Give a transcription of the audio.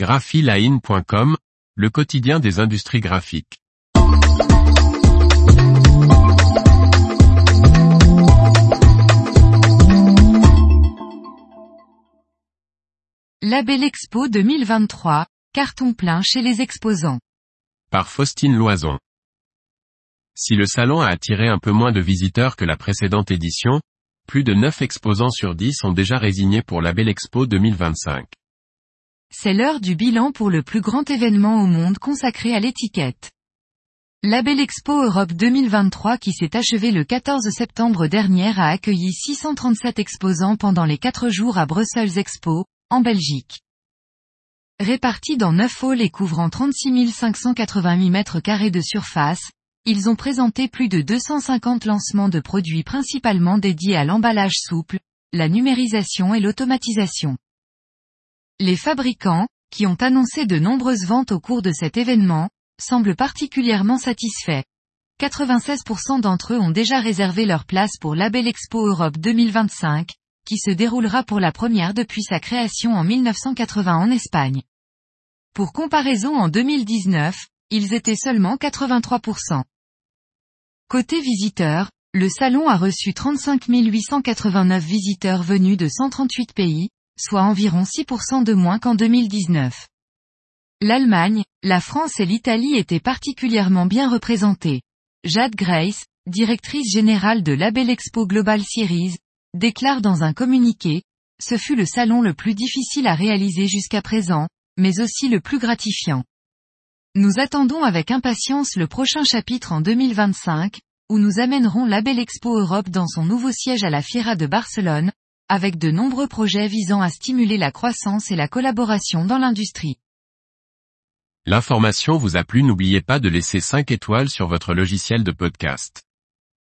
graphiline.com, le quotidien des industries graphiques. Label Expo 2023, carton plein chez les exposants. Par Faustine Loison. Si le salon a attiré un peu moins de visiteurs que la précédente édition, plus de 9 exposants sur 10 ont déjà résigné pour Label Expo 2025. C'est l'heure du bilan pour le plus grand événement au monde consacré à l'étiquette. Label Expo Europe 2023 qui s'est achevé le 14 septembre dernier a accueilli 637 exposants pendant les 4 jours à Brussels Expo, en Belgique. Répartis dans 9 halls et couvrant 36 588 mètres carrés de surface, ils ont présenté plus de 250 lancements de produits principalement dédiés à l'emballage souple, la numérisation et l'automatisation. Les fabricants, qui ont annoncé de nombreuses ventes au cours de cet événement, semblent particulièrement satisfaits. 96% d'entre eux ont déjà réservé leur place pour Label Expo Europe 2025, qui se déroulera pour la première depuis sa création en 1980 en Espagne. Pour comparaison en 2019, ils étaient seulement 83%. Côté visiteurs, le salon a reçu 35 889 visiteurs venus de 138 pays, soit environ 6% de moins qu'en 2019. L'Allemagne, la France et l'Italie étaient particulièrement bien représentés. Jade Grace, directrice générale de Label Expo Global Series, déclare dans un communiqué, ce fut le salon le plus difficile à réaliser jusqu'à présent, mais aussi le plus gratifiant. Nous attendons avec impatience le prochain chapitre en 2025, où nous amènerons Label Expo Europe dans son nouveau siège à la Fiera de Barcelone, avec de nombreux projets visant à stimuler la croissance et la collaboration dans l'industrie. L'information vous a plu n'oubliez pas de laisser 5 étoiles sur votre logiciel de podcast.